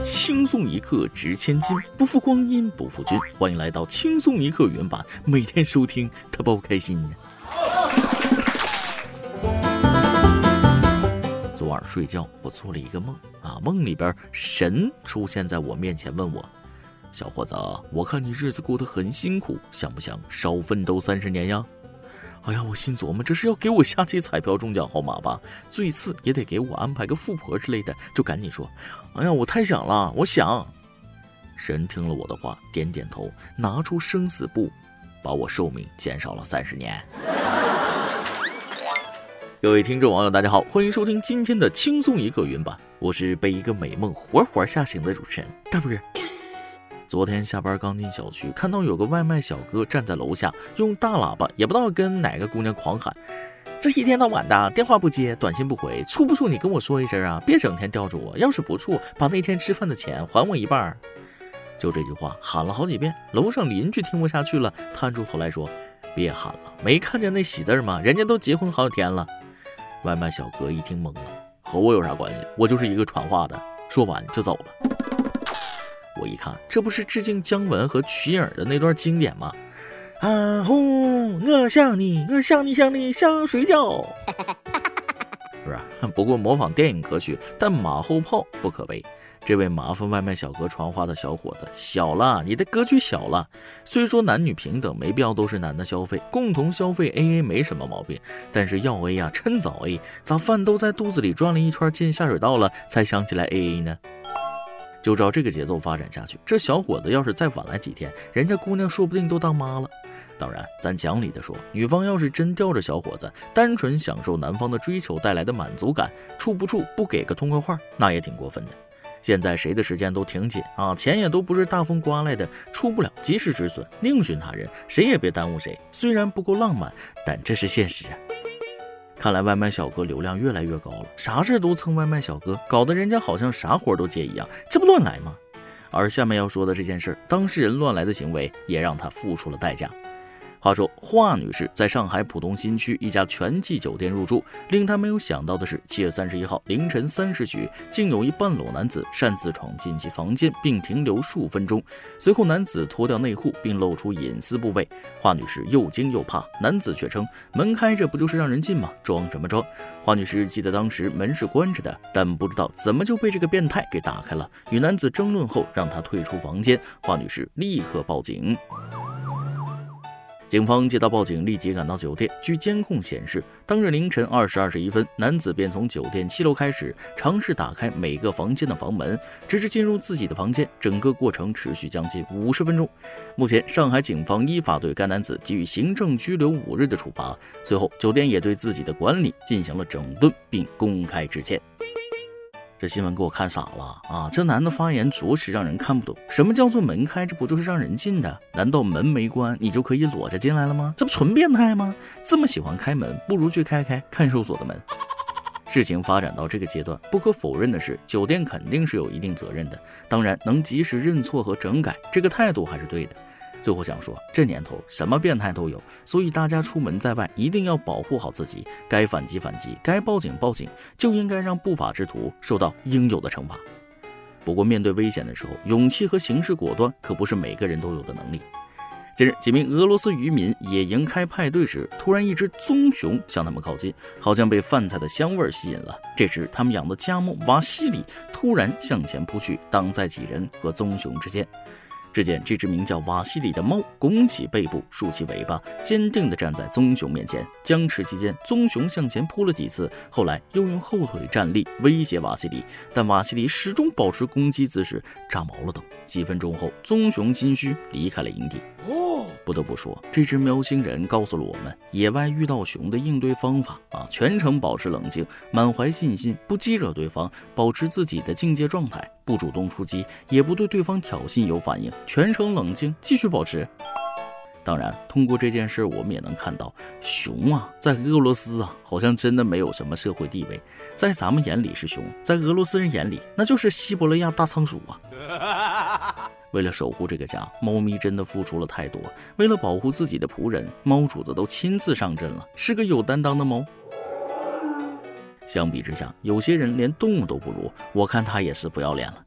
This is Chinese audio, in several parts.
轻松一刻值千金，不负光阴不负君。欢迎来到轻松一刻原版，每天收听，他包开心。昨晚睡觉，我做了一个梦啊，梦里边神出现在我面前，问我：“小伙子，我看你日子过得很辛苦，想不想少奋斗三十年呀？”哎呀，我心琢磨，这是要给我下期彩票中奖号码吧？最次也得给我安排个富婆之类的，就赶紧说：“哎呀，我太想了，我想。”神听了我的话，点点头，拿出生死簿，把我寿命减少了三十年。各位听众网友，大家好，欢迎收听今天的轻松一刻云版，我是被一个美梦活活吓醒的主持人大波。昨天下班刚进小区，看到有个外卖小哥站在楼下，用大喇叭，也不知道跟哪个姑娘狂喊：“这一天到晚的，电话不接，短信不回，处不处你跟我说一声啊！别整天吊着我，要是不处，把那天吃饭的钱还我一半。”就这句话喊了好几遍，楼上邻居听不下去了，探出头来说：“别喊了，没看见那喜字吗？人家都结婚好几天了。”外卖小哥一听懵了，和我有啥关系？我就是一个传话的。说完就走了。我一看，这不是致敬姜文和瞿颖的那段经典吗？啊呼，我想你，我想你想你想睡觉。是吧？不过模仿电影可取，但马后炮不可为。这位麻烦外卖小哥传话的小伙子，小了，你的格局小了。虽说男女平等，没必要都是男的消费，共同消费 A A 没什么毛病。但是要 A 呀，趁早 A，咋饭都在肚子里转了一圈进下水道了，才想起来 A A 呢？就照这个节奏发展下去，这小伙子要是再晚来几天，人家姑娘说不定都当妈了。当然，咱讲理的说，女方要是真吊着小伙子，单纯享受男方的追求带来的满足感，处不处不给个痛快话，那也挺过分的。现在谁的时间都挺紧啊，钱也都不是大风刮来的，出不了及时止损，另寻他人，谁也别耽误谁。虽然不够浪漫，但这是现实啊。看来外卖小哥流量越来越高了，啥事都蹭外卖小哥，搞得人家好像啥活都接一样，这不乱来吗？而下面要说的这件事，当事人乱来的行为也让他付出了代价。话说华女士在上海浦东新区一家全季酒店入住，令她没有想到的是，七月三十一号凌晨三时许，竟有一半裸男子擅自闯进其房间并停留数分钟。随后，男子脱掉内裤并露出隐私部位。华女士又惊又怕，男子却称门开着不就是让人进吗？装什么装？华女士记得当时门是关着的，但不知道怎么就被这个变态给打开了。与男子争论后，让他退出房间。华女士立刻报警。警方接到报警，立即赶到酒店。据监控显示，当日凌晨二时二十一分，男子便从酒店七楼开始尝试打开每个房间的房门，直至进入自己的房间。整个过程持续将近五十分钟。目前，上海警方依法对该男子给予行政拘留五日的处罚。随后，酒店也对自己的管理进行了整顿，并公开致歉。这新闻给我看傻了啊！这男的发言着实让人看不懂。什么叫做门开着不就是让人进的？难道门没关你就可以裸着进来了吗？这不纯变态吗？这么喜欢开门，不如去开开看守所的门。事情发展到这个阶段，不可否认的是，酒店肯定是有一定责任的。当然，能及时认错和整改，这个态度还是对的。最后想说，这年头什么变态都有，所以大家出门在外一定要保护好自己，该反击反击，该报警报警，就应该让不法之徒受到应有的惩罚。不过面对危险的时候，勇气和行事果断可不是每个人都有的能力。近日，几名俄罗斯渔民野营开派对时，突然一只棕熊向他们靠近，好像被饭菜的香味吸引了。这时，他们养的家猫瓦西里突然向前扑去，挡在几人和棕熊之间。只见这只名叫瓦西里的猫拱起背部，竖起尾巴，坚定地站在棕熊面前。僵持期间，棕熊向前扑了几次，后来又用后腿站立，威胁瓦西里，但瓦西里始终保持攻击姿势。炸毛了都！几分钟后，棕熊心虚离开了营地。不得不说，这只喵星人告诉了我们野外遇到熊的应对方法啊！全程保持冷静，满怀信心，不激惹对方，保持自己的境界状态，不主动出击，也不对对方挑衅有反应，全程冷静，继续保持。当然，通过这件事，我们也能看到，熊啊，在俄罗斯啊，好像真的没有什么社会地位，在咱们眼里是熊，在俄罗斯人眼里，那就是西伯利亚大仓鼠啊。为了守护这个家，猫咪真的付出了太多。为了保护自己的仆人，猫主子都亲自上阵了，是个有担当的猫。相比之下，有些人连动物都不如，我看他也是不要脸了。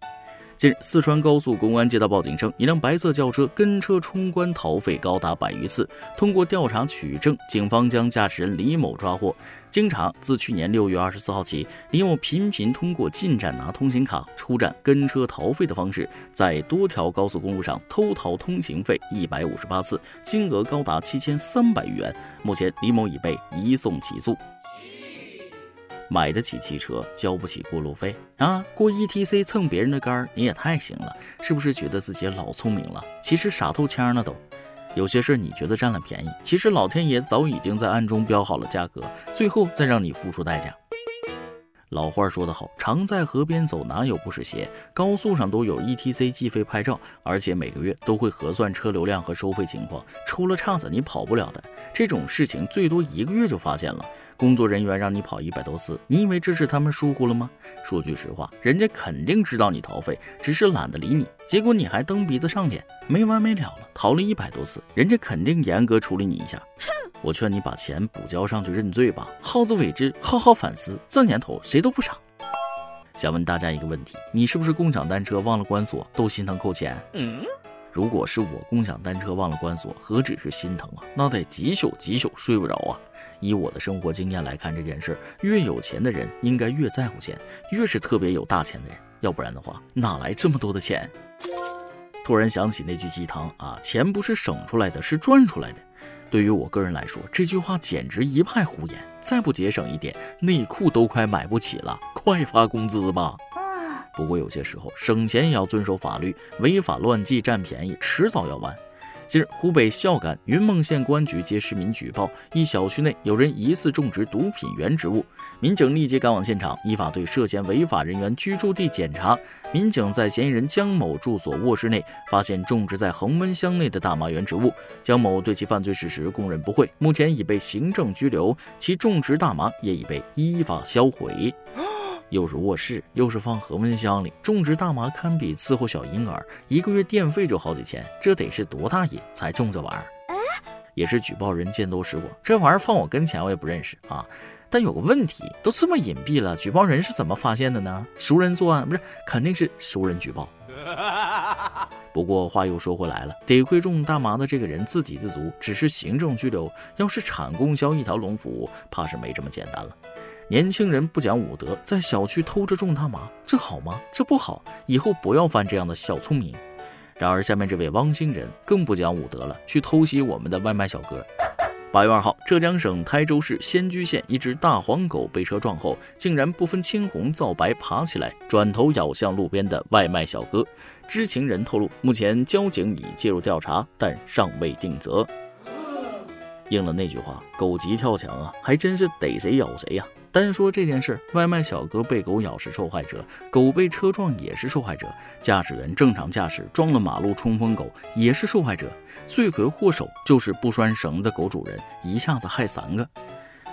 近日，四川高速公安接到报警称，一辆白色轿车跟车冲关逃费高达百余次。通过调查取证，警方将驾驶人李某抓获。经查，自去年六月二十四号起，李某频频通过进站拿通行卡、出站跟车逃费的方式，在多条高速公路上偷逃通行费一百五十八次，金额高达七千三百余元。目前，李某已被移送起诉。买得起汽车，交不起过路费啊！过 E T C 蹭别人的杆儿，你也太行了，是不是觉得自己老聪明了？其实傻透腔了都。有些事你觉得占了便宜，其实老天爷早已经在暗中标好了价格，最后再让你付出代价。老话说得好，常在河边走，哪有不湿鞋？高速上都有 E T C 计费拍照，而且每个月都会核算车流量和收费情况，出了岔子你跑不了的。这种事情最多一个月就发现了，工作人员让你跑一百多次，你以为这是他们疏忽了吗？说句实话，人家肯定知道你逃费，只是懒得理你。结果你还蹬鼻子上脸，没完没了了，逃了一百多次，人家肯定严格处理你一下。我劝你把钱补交上去认罪吧，好自为之，好好反思。这年头谁都不傻。想问大家一个问题：你是不是共享单车忘了关锁都心疼扣钱？如果是我共享单车忘了关锁，何止是心疼啊，那得几宿几宿睡不着啊。以我的生活经验来看这件事，越有钱的人应该越在乎钱，越是特别有大钱的人，要不然的话哪来这么多的钱？突然想起那句鸡汤啊，钱不是省出来的，是赚出来的。对于我个人来说，这句话简直一派胡言。再不节省一点，内裤都快买不起了，快发工资吧！不过有些时候，省钱也要遵守法律，违法乱纪占便宜，迟早要完。近日，湖北孝感云梦县公安局接市民举报，一小区内有人疑似种植毒品原植物。民警立即赶往现场，依法对涉嫌违法人员居住地检查。民警在嫌疑人江某住所卧室内发现种植在恒温箱内的大麻原植物，江某对其犯罪事实供认不讳，目前已被行政拘留，其种植大麻也已被依法销毁。又是卧室，又是放恒温箱里种植大麻，堪比伺候小婴儿，一个月电费就好几千，这得是多大瘾才种这玩意儿？也是举报人见多识广，这玩意儿放我跟前我也不认识啊。但有个问题，都这么隐蔽了，举报人是怎么发现的呢？熟人作案不是，肯定是熟人举报。不过话又说回来了，得亏种大麻的这个人自给自足，只是行政拘留，要是产供销一条龙服务，怕是没这么简单了。年轻人不讲武德，在小区偷着种大麻，这好吗？这不好，以后不要犯这样的小聪明。然而，下面这位汪星人更不讲武德了，去偷袭我们的外卖小哥。八月二号，浙江省台州市仙居县一只大黄狗被车撞后，竟然不分青红皂白爬起来，转头咬向路边的外卖小哥。知情人透露，目前交警已介入调查，但尚未定责。应了那句话，狗急跳墙啊，还真是逮谁咬谁呀。单说这件事，外卖小哥被狗咬是受害者，狗被车撞也是受害者，驾驶员正常驾驶撞了马路冲锋狗也是受害者，罪魁祸首就是不拴绳的狗主人，一下子害三个，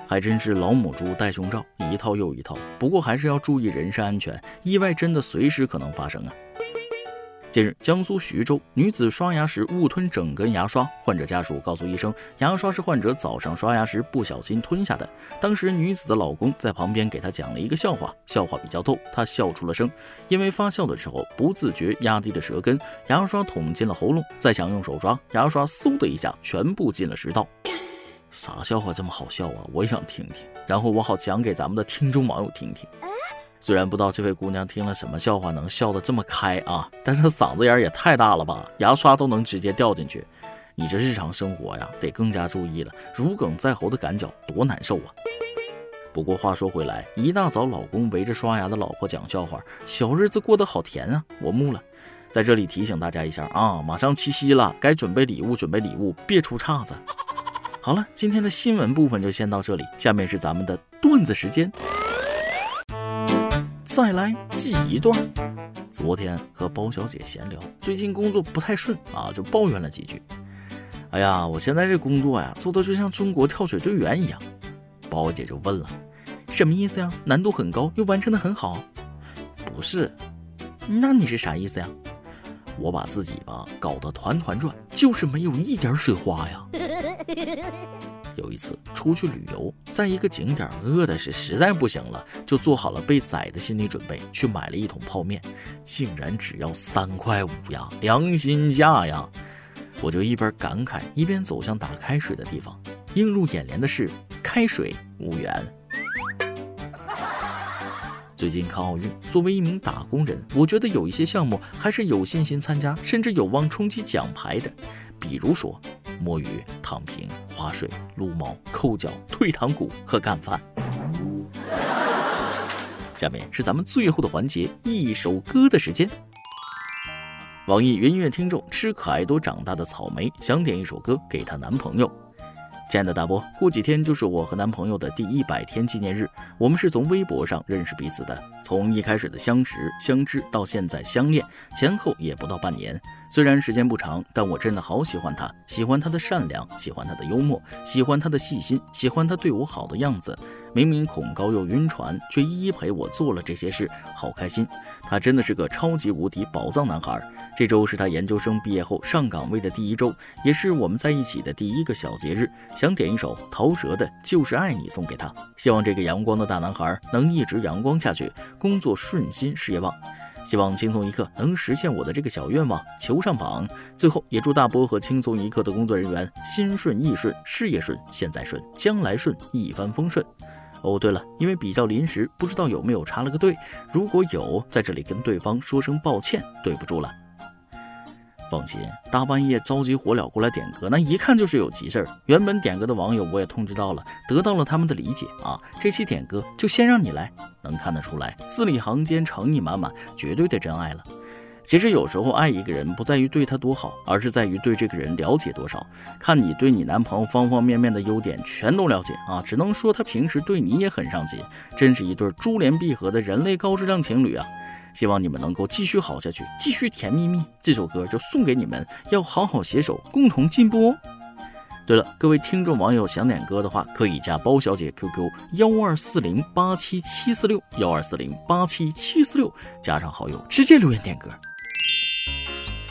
还真是老母猪戴胸罩，一套又一套。不过还是要注意人身安全，意外真的随时可能发生啊。近日，江苏徐州女子刷牙时误吞整根牙刷，患者家属告诉医生，牙刷是患者早上刷牙时不小心吞下的。当时女子的老公在旁边给她讲了一个笑话，笑话比较逗，她笑出了声。因为发笑的时候不自觉压低了舌根，牙刷捅进了喉咙，再想用手抓，牙刷嗖的一下全部进了食道。啥笑话这么好笑啊？我也想听听，然后我好讲给咱们的听众网友听听。虽然不知道这位姑娘听了什么笑话能笑得这么开啊，但是嗓子眼儿也太大了吧，牙刷都能直接掉进去。你这日常生活呀，得更加注意了。如鲠在喉的感觉多难受啊！不过话说回来，一大早老公围着刷牙的老婆讲笑话，小日子过得好甜啊！我木了。在这里提醒大家一下啊，马上七夕了，该准备礼物，准备礼物，别出岔子。好了，今天的新闻部分就先到这里，下面是咱们的段子时间。再来记一段。昨天和包小姐闲聊，最近工作不太顺啊，就抱怨了几句。哎呀，我现在这工作呀，做的就像中国跳水队员一样。包姐就问了，什么意思呀？难度很高，又完成的很好？不是，那你是啥意思呀？我把自己吧搞得团团转，就是没有一点水花呀。有一次出去旅游，在一个景点饿的是实在不行了，就做好了被宰的心理准备，去买了一桶泡面，竟然只要三块五呀，良心价呀！我就一边感慨，一边走向打开水的地方，映入眼帘的是开水五元。最近看奥运，作为一名打工人，我觉得有一些项目还是有信心参加，甚至有望冲击奖牌的，比如说。摸鱼、躺平、划水、撸猫、抠脚、退堂鼓和干饭。下面是咱们最后的环节，一首歌的时间。网易云音乐听众吃可爱多长大的草莓想点一首歌给她男朋友。亲爱的大波，过几天就是我和男朋友的第一百天纪念日。我们是从微博上认识彼此的，从一开始的相识、相知到现在相恋，前后也不到半年。虽然时间不长，但我真的好喜欢他，喜欢他的善良，喜欢他的幽默，喜欢他的细心，喜欢他对我好的样子。明明恐高又晕船，却一一陪我做了这些事，好开心。他真的是个超级无敌宝藏男孩。这周是他研究生毕业后上岗位的第一周，也是我们在一起的第一个小节日。想点一首陶喆的《就是爱你》送给他，希望这个阳光的大男孩能一直阳光下去，工作顺心，事业旺。希望轻松一刻能实现我的这个小愿望，求上榜。最后也祝大波和轻松一刻的工作人员心顺意顺，事业顺，现在顺，将来顺，一帆风顺。哦，对了，因为比较临时，不知道有没有插了个队，如果有，在这里跟对方说声抱歉，对不住了。放心，大半夜着急火燎过来点歌，那一看就是有急事儿。原本点歌的网友我也通知到了，得到了他们的理解啊。这期点歌就先让你来，能看得出来，字里行间诚意满满，绝对的真爱了。其实有时候爱一个人不在于对他多好，而是在于对这个人了解多少。看你对你男朋友方方面面的优点全都了解啊，只能说他平时对你也很上心，真是一对珠联璧合的人类高质量情侣啊。希望你们能够继续好下去，继续甜蜜蜜。这首歌就送给你们，要好好携手，共同进步哦。对了，各位听众网友想点歌的话，可以加包小姐 QQ 幺二四零八七七四六幺二四零八七七四六，加上好友直接留言点歌。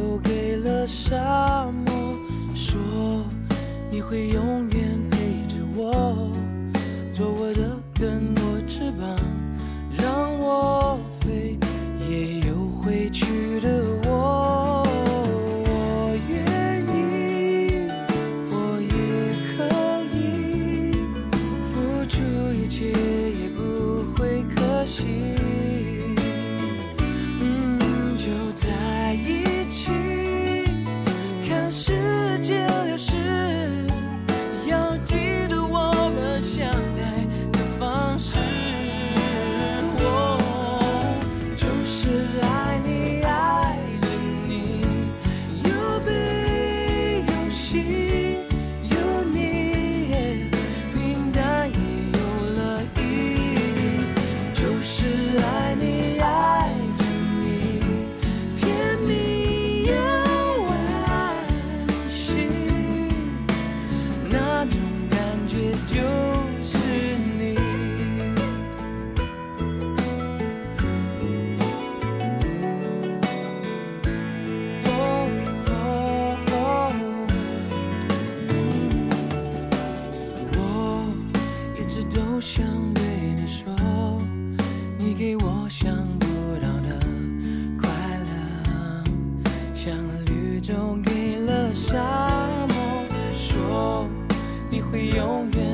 都给了沙漠，说你会永远陪着我，做我的，根我翅膀，让我。你会永远